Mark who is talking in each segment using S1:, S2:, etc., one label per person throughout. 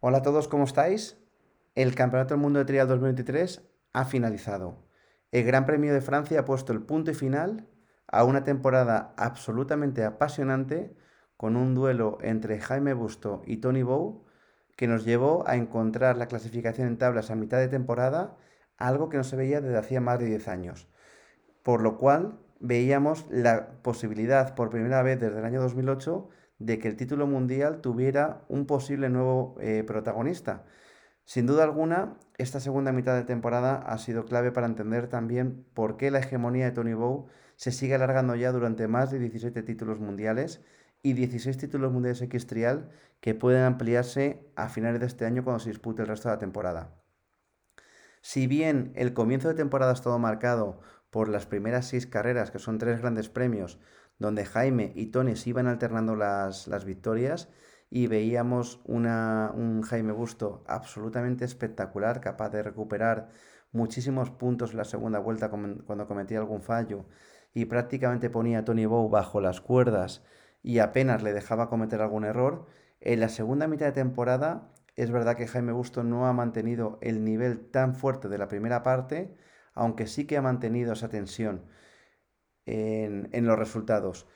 S1: Hola a todos, ¿cómo estáis? El Campeonato del Mundo de Trial 2023 ha finalizado. El Gran Premio de Francia ha puesto el punto y final a una temporada absolutamente apasionante con un duelo entre Jaime Busto y Tony Bow que nos llevó a encontrar la clasificación en tablas a mitad de temporada, algo que no se veía desde hacía más de 10 años. Por lo cual veíamos la posibilidad por primera vez desde el año 2008 de que el título mundial tuviera un posible nuevo eh, protagonista. Sin duda alguna, esta segunda mitad de temporada ha sido clave para entender también por qué la hegemonía de Tony Bow se sigue alargando ya durante más de 17 títulos mundiales y 16 títulos mundiales X trial que pueden ampliarse a finales de este año cuando se dispute el resto de la temporada. Si bien el comienzo de temporada ha estado marcado por las primeras seis carreras, que son tres grandes premios, donde Jaime y Tony se iban alternando las, victorias y veíamos una, un Jaime Busto absolutamente espectacular, capaz de recuperar muchísimos puntos en la segunda vuelta cuando cometía algún fallo y prácticamente ponía a Tony Bow bajo las cuerdas y apenas le dejaba cometer algún error. En la segunda mitad de temporada es verdad que Jaime Busto no ha mantenido el nivel tan fuerte de la primera parte, aunque sí que ha mantenido esa tensión en, los resultados.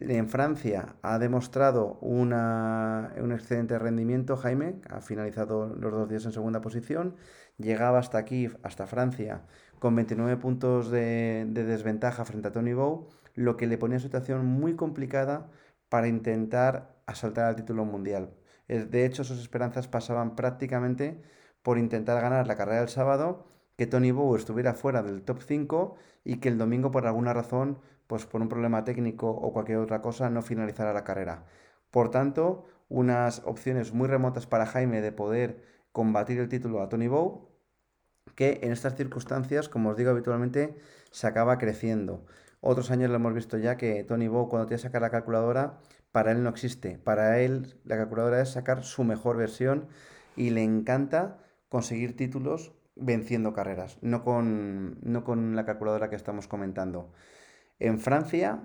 S1: En Francia ha demostrado un excelente rendimiento, Jaime, ha finalizado los dos días en segunda posición, llegaba hasta aquí, hasta Francia, con 29 puntos de, desventaja frente a Tony Bow, lo que le ponía una situación muy complicada para intentar asaltar al título mundial. De hecho, sus esperanzas pasaban prácticamente por intentar ganar la carrera del sábado que Tony Bow estuviera fuera del top 5 y que el domingo por alguna razón, pues por un problema técnico o cualquier otra cosa, no finalizara la carrera. Por tanto, unas opciones muy remotas para Jaime de poder combatir el título a Tony Bow, que en estas circunstancias, como os digo habitualmente, se acaba creciendo. Otros años lo hemos visto ya que Tony Bow cuando tiene que sacar la calculadora, para él no existe. Para él la calculadora es sacar su mejor versión y le encanta conseguir títulos venciendo carreras, no con, no con la calculadora que estamos comentando. En Francia,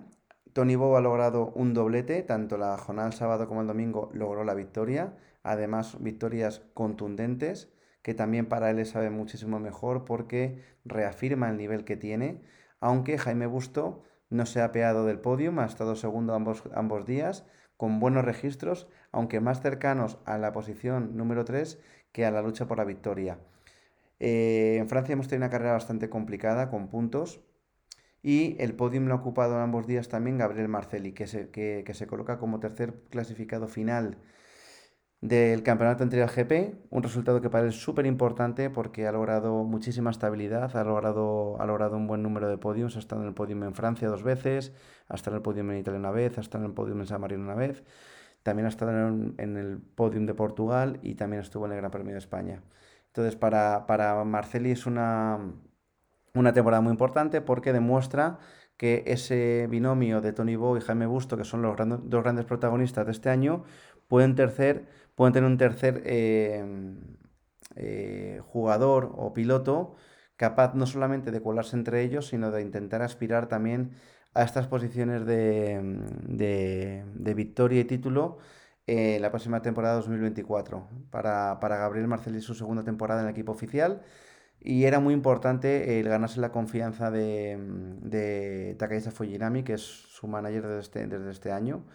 S1: Tony Bow ha logrado un doblete, tanto la jornada del sábado como el domingo logró la victoria, además victorias contundentes, que también para él le sabe muchísimo mejor porque reafirma el nivel que tiene, aunque Jaime Busto no se ha peado del podio, ha estado segundo ambos, ambos días, con buenos registros, aunque más cercanos a la posición número 3 que a la lucha por la victoria. Eh, en Francia hemos tenido una carrera bastante complicada con puntos. Y el podium lo ha ocupado en ambos días también Gabriel Marcelli, que se, que, se coloca como tercer clasificado final del campeonato el GP. Un resultado que para él es súper importante porque ha logrado muchísima estabilidad, ha logrado, ha logrado un buen número de podiums. Ha estado en el podium en Francia dos veces, ha estado en el podium en Italia una vez, ha estado en el podium en San Marino una vez. También ha estado en, en el podium de Portugal y también estuvo en el Gran Premio de España. Entonces, para, para Marceli es una, una temporada muy importante porque demuestra que ese binomio de Tony Bow y Jaime Busto, que son los dos grandes protagonistas de este año, pueden, tercer, pueden tener un tercer eh, eh, jugador o piloto capaz no solamente de colarse entre ellos, sino de intentar aspirar también a estas posiciones de, de, de victoria y título eh, la próxima temporada 2024 para, para Gabriel Marcelli su segunda temporada en el equipo oficial y era muy importante el ganarse la confianza de, de Takayasa Fujinami, que es su manager desde este, desde este año.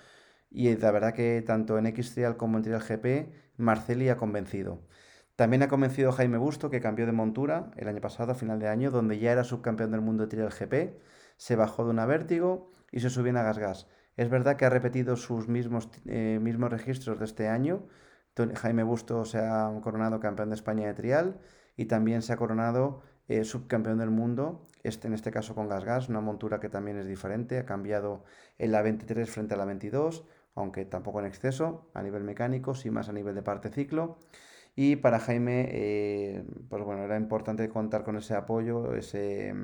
S1: Y la verdad que tanto en X-Trial como en Trial GP, Marcelli ha convencido. También ha convencido Jaime Busto, que cambió de montura el año pasado, a final de año, donde ya era subcampeón del mundo de Trial GP. Se bajó de una vértigo y se subió en a Gas Gas. Es verdad que ha repetido sus mismos, eh, mismos registros de este año. Jaime Busto se ha coronado campeón de España de trial y también se ha coronado eh, subcampeón del mundo, este, en este caso con Gas Gas, una montura que también es diferente, ha cambiado en la 23 frente a la 22, aunque tampoco en exceso a nivel mecánico, sí más a nivel de parte ciclo. Y para Jaime, eh, pues bueno, era importante contar con ese apoyo, ese,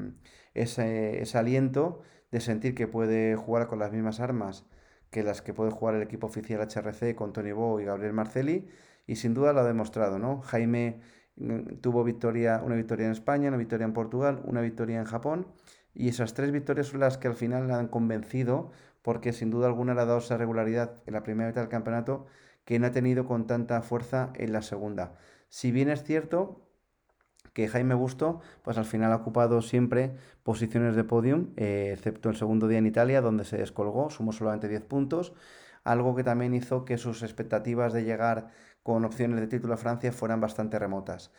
S1: ese, ese aliento de sentir que puede jugar con las mismas armas que las que puede jugar el equipo oficial HRC con Tony Bow y Gabriel Marcelli, y sin duda lo ha demostrado, ¿no? Jaime mm, tuvo victoria, una victoria en España, una victoria en Portugal, una victoria en Japón, y esas tres victorias son las que al final han convencido, porque sin duda alguna le ha dado esa regularidad en la primera mitad del campeonato que no ha tenido con tanta fuerza en la segunda. Si bien es cierto que Jaime Busto, pues al final ha ocupado siempre posiciones de podium, eh, excepto el segundo día en Italia, donde se descolgó, sumó solamente 10 puntos, algo que también hizo que sus expectativas de llegar con opciones de título a Francia fueran bastante remotas.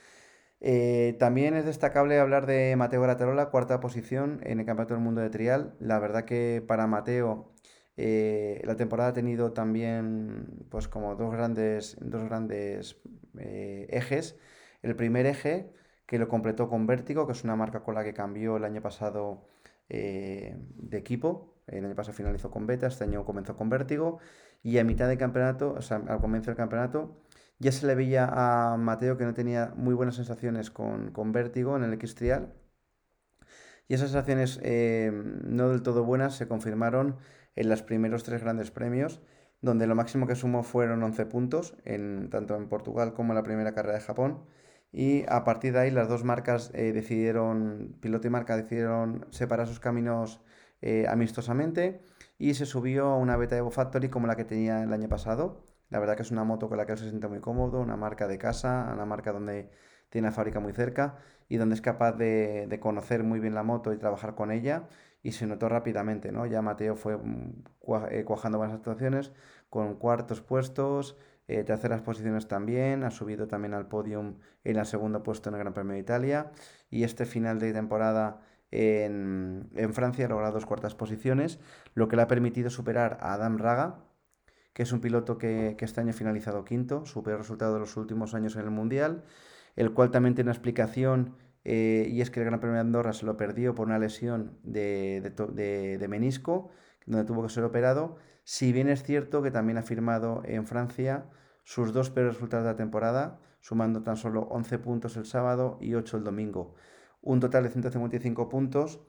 S1: Eh, también es destacable hablar de Mateo Graterola, cuarta posición en el Campeonato del Mundo de Trial. La verdad que para Mateo eh, la temporada ha tenido también pues como dos grandes, dos grandes ejes. El primer eje que lo completó con Vértigo, que es una marca con la que cambió el año pasado de equipo. El año pasado finalizó con Beta, este año comenzó con Vértigo. Y a mitad de campeonato, o sea, al comienzo del campeonato, ya se le veía a Mateo que no tenía muy buenas sensaciones con, vértigo en el X-Trial. Y esas sensaciones eh, no del todo buenas se confirmaron en los primeros tres grandes premios, donde lo máximo que sumó fueron 11 puntos, en, tanto en Portugal como en la primera carrera de Japón. Y a partir de ahí las dos marcas eh, decidieron, piloto y marca decidieron separar sus caminos eh, amistosamente y se subió a una beta Evo Factory como la que tenía el año pasado, la verdad que es una moto con la que él se siente muy cómodo, una marca de casa, una marca donde tiene la fábrica muy cerca y donde es capaz de, conocer muy bien la moto y trabajar con ella y se notó rápidamente, ¿no? Ya Mateo fue mm, eh, cuajando buenas actuaciones con cuartos puestos, eh, terceras posiciones también, ha subido también al podium en el segundo puesto en el Gran Premio de Italia. Y este final de temporada en, en Francia ha logrado dos cuartas posiciones, lo que le ha permitido superar a Adam Raga, que es un piloto que, este año ha finalizado quinto, su peor resultado de los últimos años en el Mundial, el cual también tiene una explicación eh, y es que el Gran Premio de Andorra se lo perdió por una lesión de, menisco, donde tuvo que ser operado, si bien es cierto que también ha firmado en Francia sus dos peores resultados de la temporada, sumando tan solo 11 puntos el sábado y 8 el domingo. Un total de 155 puntos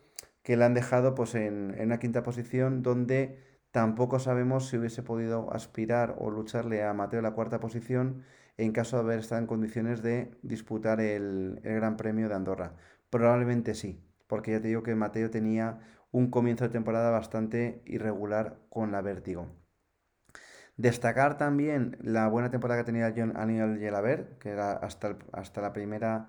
S1: que le han dejado pues, en, en una quinta posición donde Tampoco sabemos si hubiese podido aspirar o lucharle a Mateo la cuarta posición en caso de haber estado en condiciones de disputar el, Gran Premio de Andorra. Probablemente sí, porque ya te digo que Mateo tenía un comienzo de temporada bastante irregular con la vértigo. Destacar también la buena temporada que tenía John Aniel Gelaber, que era hasta, hasta la, primera,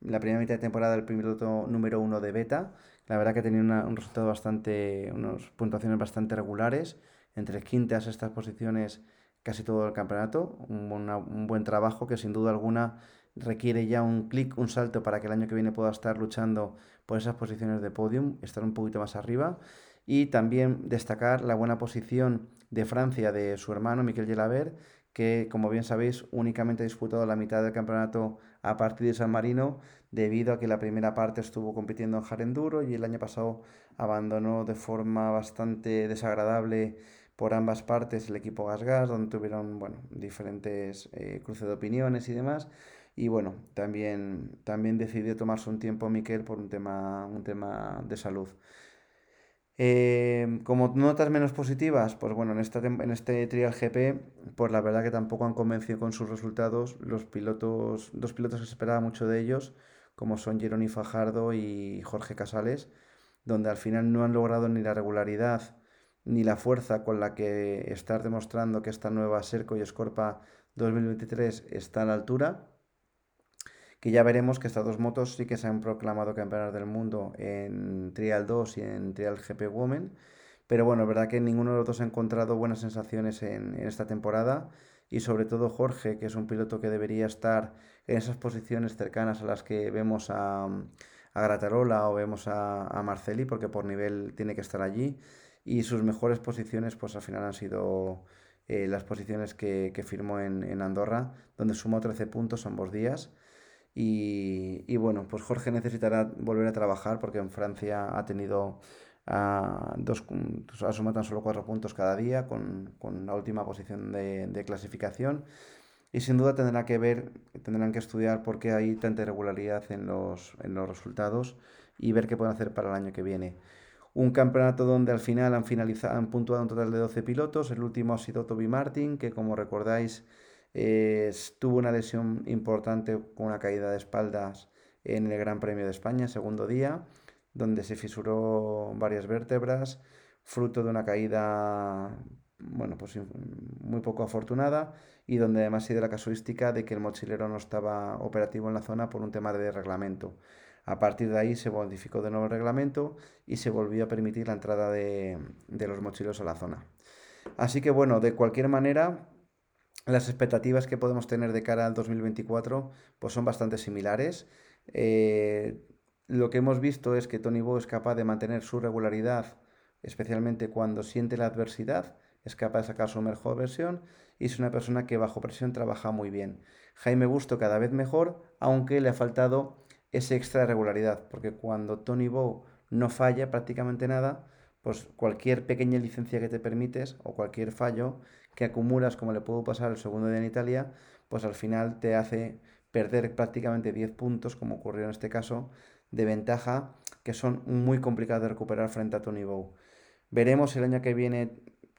S1: la primera mitad de temporada el piloto número uno de beta, la verdad que tenía un resultado bastante, unas puntuaciones bastante regulares, entre quintas estas posiciones casi todo el campeonato, un, buen trabajo que sin duda alguna requiere ya un clic, un salto para que el año que viene pueda estar luchando por esas posiciones de podium, estar un poquito más arriba. Y también destacar la buena posición de Francia de su hermano Miquel Gelaber, que como bien sabéis únicamente ha disputado la mitad del campeonato a partir de San Marino debido a que la primera parte estuvo compitiendo en Jarenduro y el año pasado abandonó de forma bastante desagradable por ambas partes el equipo Gas donde tuvieron bueno, diferentes eh, cruces de opiniones y demás. Y bueno, también, también decidió tomarse un tiempo Miquel por un tema, un tema de salud. Eh, como notas menos positivas, pues bueno, en, esta, en este Trial GP, pues la verdad que tampoco han convencido con sus resultados los pilotos, dos pilotos que se esperaba mucho de ellos, como son Jeroni Fajardo y Jorge Casales, donde al final no han logrado ni la regularidad ni la fuerza con la que estar demostrando que esta nueva Serco y Scorpa 2023 está a la altura que ya veremos que estas dos motos sí que se han proclamado campeonas del mundo en Trial 2 y en Trial GP Women. Pero bueno, es verdad que ninguno de los dos ha encontrado buenas sensaciones en, esta temporada. Y sobre todo Jorge, que es un piloto que debería estar en esas posiciones cercanas a las que vemos a, a Gratarola o vemos a, a, Marceli, porque por nivel tiene que estar allí. Y sus mejores posiciones, pues al final han sido eh, las posiciones que, que firmó en, en, Andorra, donde sumó 13 puntos ambos días. Y, bueno, pues Jorge necesitará volver a trabajar porque en Francia ha tenido a dos, pues tan solo cuatro puntos cada día con, la última posición de, clasificación. Y sin duda tendrá que ver, tendrán que estudiar por qué hay tanta irregularidad en los, en los resultados y ver qué pueden hacer para el año que viene. Un campeonato donde al final han, finalizado, han puntuado un total de 12 pilotos. El último ha sido Toby Martin, que como recordáis tuvo una lesión importante con una caída de espaldas en el Gran Premio de España, segundo día, donde se fisuró varias vértebras, fruto de una caída bueno, pues muy poco afortunada y donde además sido la casuística de que el mochilero no estaba operativo en la zona por un tema de reglamento. A partir de ahí se modificó de nuevo el reglamento y se volvió a permitir la entrada de, los mochileros a la zona. Así que bueno, de cualquier manera, las expectativas que podemos tener de cara al 2024 pues son bastante similares. Eh, lo que hemos visto es que Tony Bo es capaz de mantener su regularidad, especialmente cuando siente la adversidad, es capaz de sacar su mejor versión y es una persona que bajo presión trabaja muy bien. Jaime Busto cada vez mejor, aunque le ha faltado esa extra regularidad, porque cuando Tony Bow no falla prácticamente nada, pues cualquier pequeña licencia que te permites o cualquier fallo que acumulas, como le puedo pasar el segundo día en Italia, pues al final te hace perder prácticamente 10 puntos, como ocurrió en este caso, de ventaja, que son muy complicados de recuperar frente a Tony Bow. Veremos el año que viene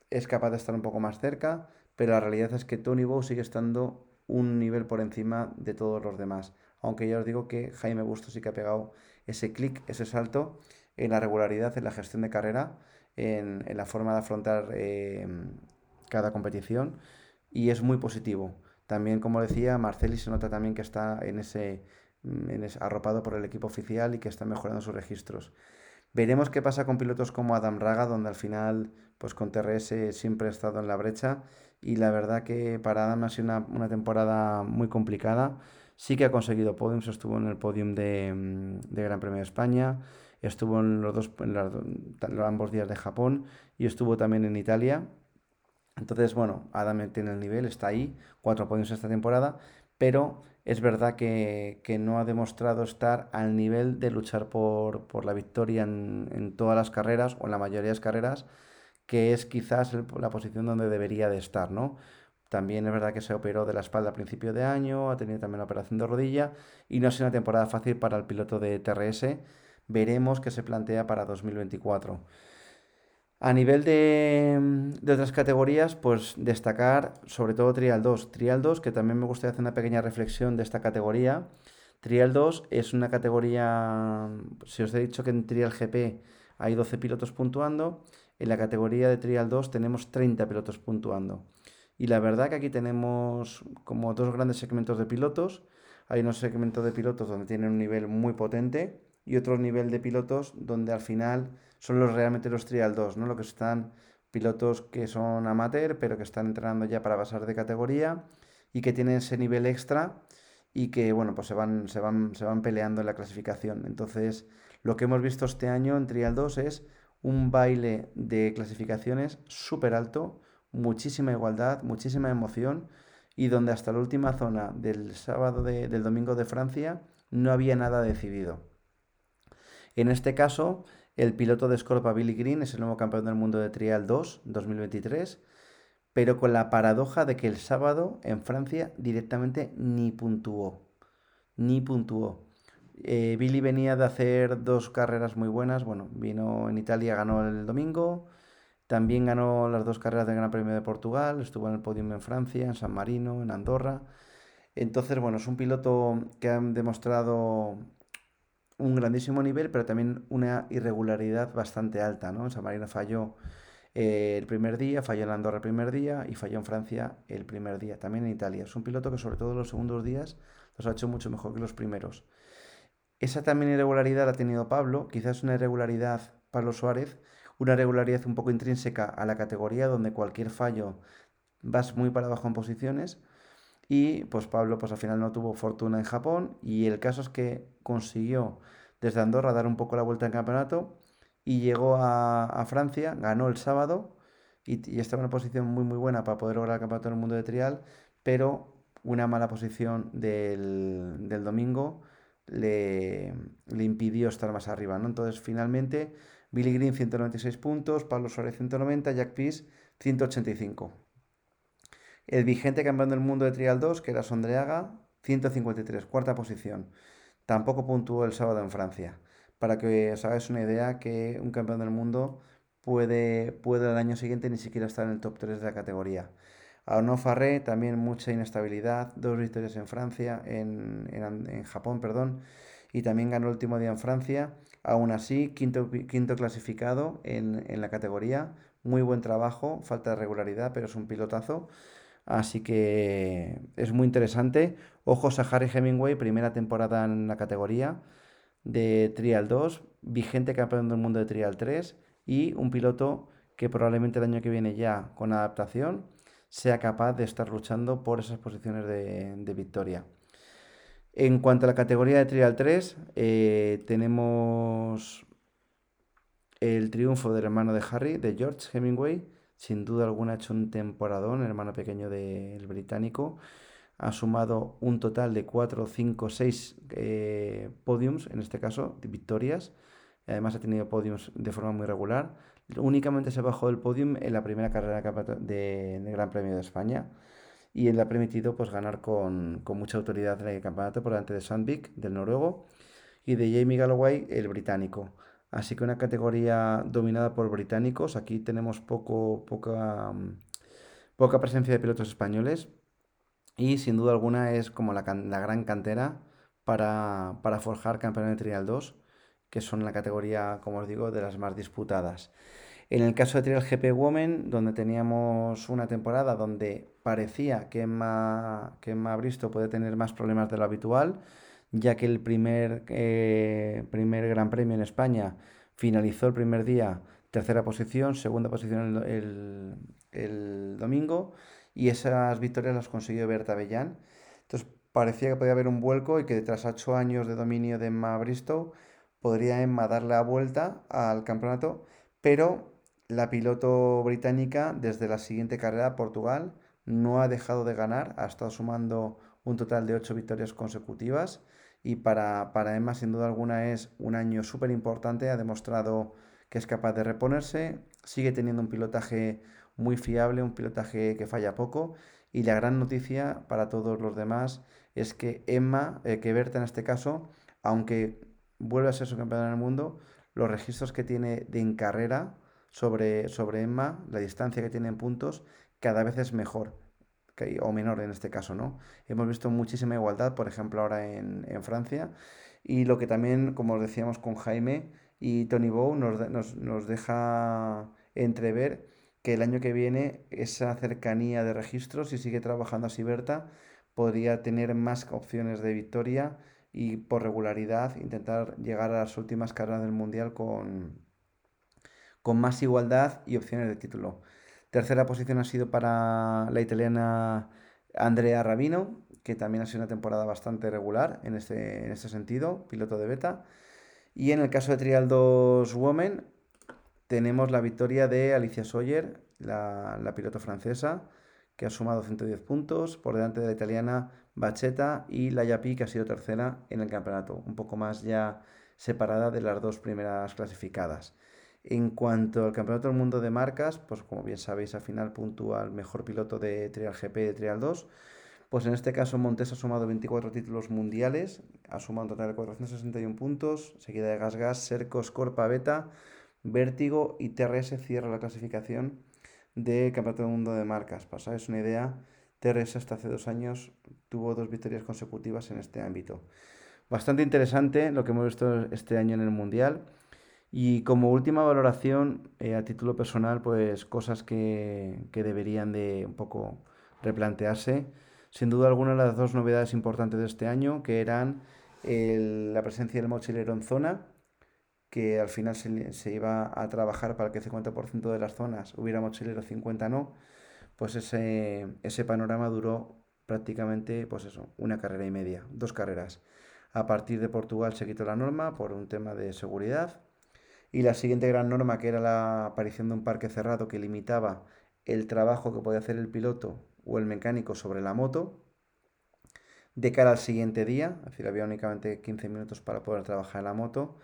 S1: es capaz de estar un poco más cerca, pero la realidad es que Tony Bow sigue estando un nivel por encima de todos los demás. Aunque ya os digo que Jaime Busto sí que ha pegado ese clic, ese salto en la regularidad, en la gestión de carrera, en, la forma de afrontar eh, cada competición y es muy positivo. También, como decía, Marceli se nota también que está en ese, en ese, arropado por el equipo oficial y que está mejorando sus registros. Veremos qué pasa con pilotos como Adam Raga, donde al final, pues con TRS siempre ha estado en la brecha y la verdad que para Adam ha sido una, temporada muy complicada. Sí que ha conseguido podiums, estuvo en el podium de, mm, de Gran Premio de España, estuvo en los dos en ambos días de Japón y estuvo también en Italia. Entonces, bueno, Adam tiene el nivel, está ahí, cuatro podiums esta temporada, pero es verdad que, no ha demostrado estar al nivel de luchar por, por la victoria en, en, todas las carreras o en la mayoría de las carreras que es quizás la posición donde debería de estar, ¿no? También es verdad que se operó de la espalda a principio de año, ha tenido también la operación de rodilla y no ha sido una temporada fácil para el piloto de TRS. Veremos qué se plantea para 2024. A nivel de, de, otras categorías, pues destacar sobre todo Trial 2. Trial 2, que también me gustaría hacer una pequeña reflexión de esta categoría. Trial 2 es una categoría, si os he dicho que en Trial GP hay 12 pilotos puntuando, en la categoría de Trial 2 tenemos 30 pilotos puntuando. Y la verdad que aquí tenemos como dos grandes segmentos de pilotos. Hay unos segmentos de pilotos donde tienen un nivel muy potente y otro nivel de pilotos donde al final son los realmente los Trial 2, ¿no? Lo que están pilotos que son amateur, pero que están entrenando ya para pasar de categoría y que tienen ese nivel extra y que bueno, pues se van, se van, se van peleando en la clasificación. Entonces, lo que hemos visto este año en Trial 2 es un baile de clasificaciones súper alto, muchísima igualdad, muchísima emoción y donde hasta la última zona del sábado del domingo de Francia no había nada decidido. En este caso, el piloto de Scorpa Billy Green es el nuevo campeón del mundo de Trial 2 2023, pero con la paradoja de que el sábado en Francia directamente ni puntuó, ni puntuó. Eh, Billy venía de hacer dos carreras muy buenas. Bueno, vino en Italia, ganó el domingo. También ganó las dos carreras del Gran Premio de Portugal. Estuvo en el podium en Francia, en San Marino, en Andorra. Entonces, bueno, es un piloto que ha demostrado un grandísimo nivel, pero también una irregularidad bastante alta, ¿no? San Marino falló eh, el primer día, falló en Andorra el primer día y falló en Francia el primer día, también en Italia. Es un piloto que sobre todo los segundos días los ha hecho mucho mejor que los primeros. Esa también irregularidad la ha tenido Pablo, quizás una irregularidad Pablo Suárez, una irregularidad un poco intrínseca a la categoría donde cualquier fallo vas muy para abajo en posiciones y pues Pablo pues al final no tuvo fortuna en Japón y el caso es que consiguió desde Andorra dar un poco la vuelta en campeonato y llegó a, Francia, ganó el sábado y, estaba en una posición muy muy buena para poder lograr el campeonato del mundo de trial, pero una mala posición del, del domingo le, impidió estar más arriba, ¿no? Entonces, finalmente, Billy Green 196 puntos, Pablo Suárez 190, Jack Peace 185. El vigente campeón del mundo de Trial 2, que era Sondreaga, 153, cuarta posición. Tampoco puntuó el sábado en Francia. Para que os hagáis una idea que un campeón del mundo puede, puede el año siguiente ni siquiera estar en el top 3 de la categoría. Arnaud Farré, también mucha inestabilidad, dos victorias en Francia, en, en, Japón, perdón, y también ganó el último día en Francia. Aún así, quinto, quinto clasificado en, en, la categoría, muy buen trabajo, falta de regularidad, pero es un pilotazo. Así que es muy interesante. Ojos a Harry Hemingway, primera temporada en la categoría de Trial 2, vigente campeón del mundo de Trial 3 y un piloto que probablemente el año que viene ya con adaptación sea capaz de estar luchando por esas posiciones de, victoria. En cuanto a la categoría de Trial 3, eh, tenemos el triunfo del hermano de Harry, de George Hemingway. Sin duda alguna ha hecho un temporadón, hermano pequeño del británico. Ha sumado un total de 4, 5, 6 podiums, en este caso, victorias. Además ha tenido podiums de forma muy regular. Únicamente se bajó del podium en la primera carrera del Gran Premio de España y le ha permitido pues, ganar con, mucha autoridad en el campeonato por delante de Sandvik, del noruego, y de Jamie Galloway, el británico. Así que una categoría dominada por británicos. Aquí tenemos poco, poca, mm, poca presencia de pilotos españoles. Y sin duda alguna es como la, gran cantera para, forjar campeones de Trial 2, que son la categoría, como os digo, de las más disputadas. En el caso de Trial GP Women, donde teníamos una temporada donde parecía que Emma, que Emma Bristo puede tener más problemas de lo habitual, ya que el primer, eh, primer Gran Premio en España finalizó el primer día tercera posición, segunda posición el, domingo, y esas victorias las consiguió Berta Bellán. Entonces parecía que podía haber un vuelco y que tras ocho años de dominio de Emma Bristow podría Emma darle la vuelta al campeonato, pero la piloto británica desde la siguiente carrera, Portugal, no ha dejado de ganar, ha estado sumando un total de ocho victorias consecutivas y para, para Emma sin duda alguna es un año súper importante, ha demostrado que es capaz de reponerse, sigue teniendo un pilotaje muy fiable, un pilotaje que falla poco y la gran noticia para todos los demás es que Emma, eh, que Berta en este caso, aunque vuelve a ser su campeona del mundo, los registros que tiene de en carrera sobre, sobre Emma, la distancia que tiene en puntos, cada vez es mejor o menor en este caso, ¿no? Hemos visto muchísima igualdad, por ejemplo, ahora en, Francia, y lo que también, como decíamos con Jaime y Tony Bow, nos, nos, deja entrever que el año que viene esa cercanía de registros, si sigue trabajando así Berta, podría tener más opciones de victoria y por regularidad intentar llegar a las últimas carreras del Mundial con, con más igualdad y opciones de título. Tercera posición ha sido para la italiana Andrea Rabino, que también ha sido una temporada bastante regular en este, en este sentido, piloto de beta. Y en el caso de Trial 2 Women, tenemos la victoria de Alicia Sawyer, la, la piloto francesa, que ha sumado 110 puntos por delante de la italiana Bacheta y la Yapi, que ha sido tercera en el campeonato, un poco más ya separada de las dos primeras clasificadas. En cuanto al Campeonato del Mundo de Marcas, pues como bien sabéis, al final puntúa el mejor piloto de Trial GP de Trial 2. Pues en este caso Montes ha sumado 24 títulos mundiales, ha sumado un total de 461 puntos, seguida de Gas Gas, Sercos, Corpa, Beta, Vértigo y TRS cierra la clasificación de Campeonato del Mundo de Marcas. Para una idea, TRS hasta hace dos años tuvo dos victorias consecutivas en este ámbito. Bastante interesante lo que hemos visto este año en el Mundial. Y como última valoración, eh, a título personal, pues cosas que, deberían de un poco replantearse. Sin duda alguna las dos novedades importantes de este año, que eran la presencia del mochilero en zona, que al final se, iba a trabajar para que el 50% de las zonas hubiera mochilero, 50 no, pues ese, ese panorama duró prácticamente, pues eso, una carrera y media, dos carreras. A partir de Portugal se quitó la norma por un tema de seguridad y la siguiente gran norma, que era la aparición de un parque cerrado que limitaba el trabajo que podía hacer el piloto o el mecánico sobre la moto de cara al siguiente día, es decir, había únicamente 15 minutos para poder trabajar en la moto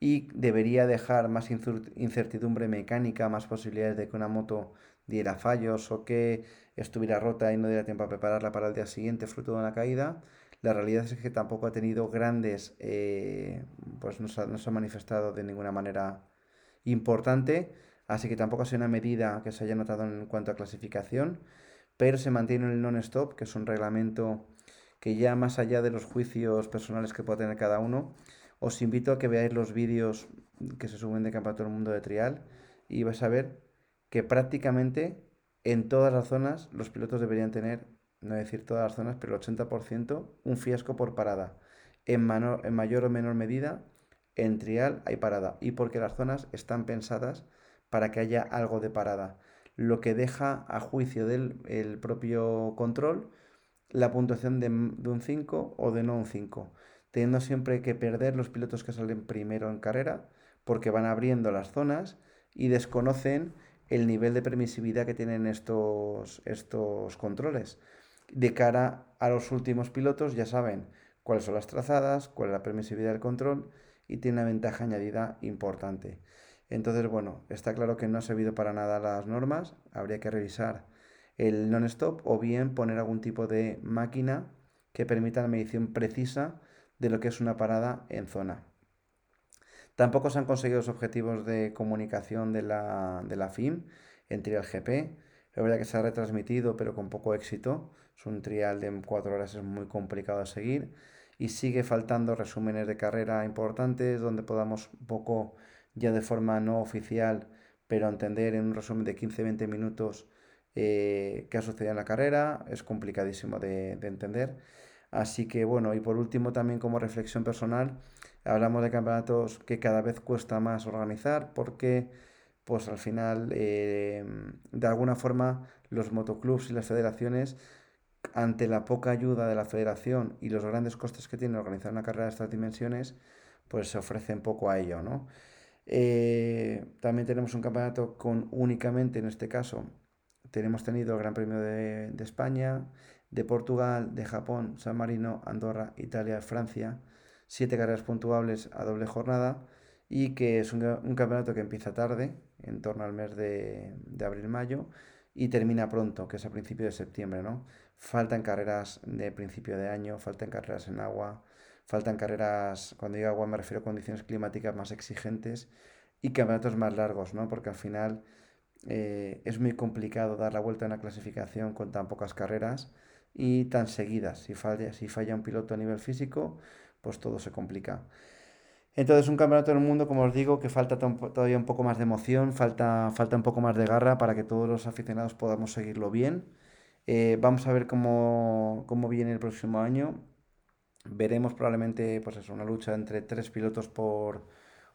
S1: y debería dejar más incertidumbre mecánica, más posibilidades de que una moto diera fallos o que estuviera rota y no diera tiempo a prepararla para el día siguiente fruto de una caída la realidad es que tampoco ha tenido grandes, eh, pues no se, ha, manifestado de ninguna manera importante, así que tampoco ha sido una medida que se haya notado en cuanto a clasificación, pero se mantiene el non-stop, que es un reglamento que ya más allá de los juicios personales que pueda tener cada uno, os invito a que veáis los vídeos que se suben de Campeonato del Mundo de Trial y vais a ver que prácticamente en todas las zonas los pilotos deberían tener, no decir todas las zonas, pero el 80%, un fiasco por parada. En, en mayor o menor medida, en trial hay parada. Y porque las zonas están pensadas para que haya algo de parada. Lo que deja a juicio del el propio control la puntuación de, de un 5 o de no un 5. Teniendo siempre que perder los pilotos que salen primero en carrera porque van abriendo las zonas y desconocen el nivel de permisividad que tienen estos, estos controles. De cara a los últimos pilotos ya saben cuáles son las trazadas, cuál es la permisividad del control y tiene una ventaja añadida importante. Entonces, bueno, está claro que no ha servido para nada las normas, habría que revisar el non-stop o bien poner algún tipo de máquina que permita la medición precisa de lo que es una parada en zona. Tampoco se han conseguido los objetivos de comunicación de la, de la FIM en Trial GP. Es verdad que se ha retransmitido, pero con poco éxito. Un trial de cuatro horas, es muy complicado de seguir. Y sigue faltando resúmenes de carrera importantes donde podamos poco, ya de forma no oficial, pero entender en un resumen de 15-20 minutos eh, qué ha sucedido en la carrera. Es complicadísimo de, de entender. Así que bueno, y por último también como reflexión personal, hablamos de campeonatos que cada vez cuesta más organizar porque pues al final eh, de alguna forma los motoclubs y las federaciones ante la poca ayuda de la federación y los grandes costes que tiene organizar una carrera de estas dimensiones pues se ofrecen poco a ello ¿no? Eh, también tenemos un campeonato con únicamente en este caso tenemos tenido el Gran Premio de, España de Portugal, de Japón, San Marino, Andorra, Italia, Francia, siete carreras puntuables a doble jornada y que es un, campeonato que empieza tarde, en torno al mes de, abril-mayo, y termina pronto, que es a principio de septiembre, ¿no? Faltan carreras de principio de año, faltan carreras en agua, faltan carreras, cuando digo agua me refiero a condiciones climáticas más exigentes y campeonatos más largos, ¿no? Porque al final eh, es muy complicado dar la vuelta a una clasificación con tan pocas carreras y tan seguidas. Si falla, si falla un piloto a nivel físico, pues todo se complica. Entonces, un campeonato del mundo, como os digo, que falta todavía un poco más de emoción, falta, falta un poco más de garra para que todos los aficionados podamos seguirlo bien. Eh, vamos a ver cómo, cómo, viene el próximo año. Veremos probablemente pues eso, una lucha entre tres pilotos por,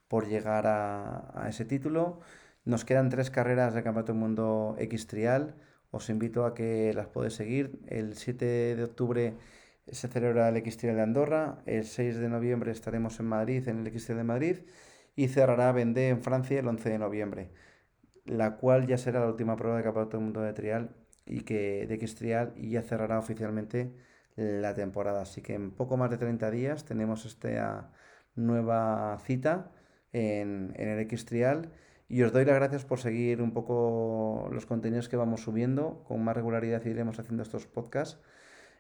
S1: por llegar a, ese título. Nos quedan tres carreras de Campeonato del Mundo X Trial. Os invito a que las podéis seguir. El 7 de octubre se celebra el x de Andorra. El 6 de noviembre estaremos en Madrid, en el x de Madrid. Y cerrará Vendée en Francia el 11 de noviembre. La cual ya será la última prueba de Campeonato del Mundo de Trial y que, de y ya cerrará oficialmente la temporada. Así que en poco más de 30 días tenemos esta nueva cita en, en el X Trial y os doy las gracias por seguir un poco los contenidos que vamos subiendo. Con más regularidad iremos haciendo estos podcasts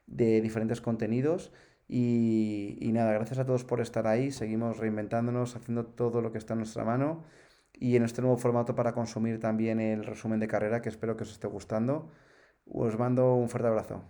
S1: de diferentes contenidos. Y, y, nada, gracias a todos por estar ahí. Seguimos reinventándonos, haciendo todo lo que está en nuestra mano. Y en este nuevo formato para consumir también el resumen de carrera, que espero que os esté gustando. Os mando un fuerte abrazo.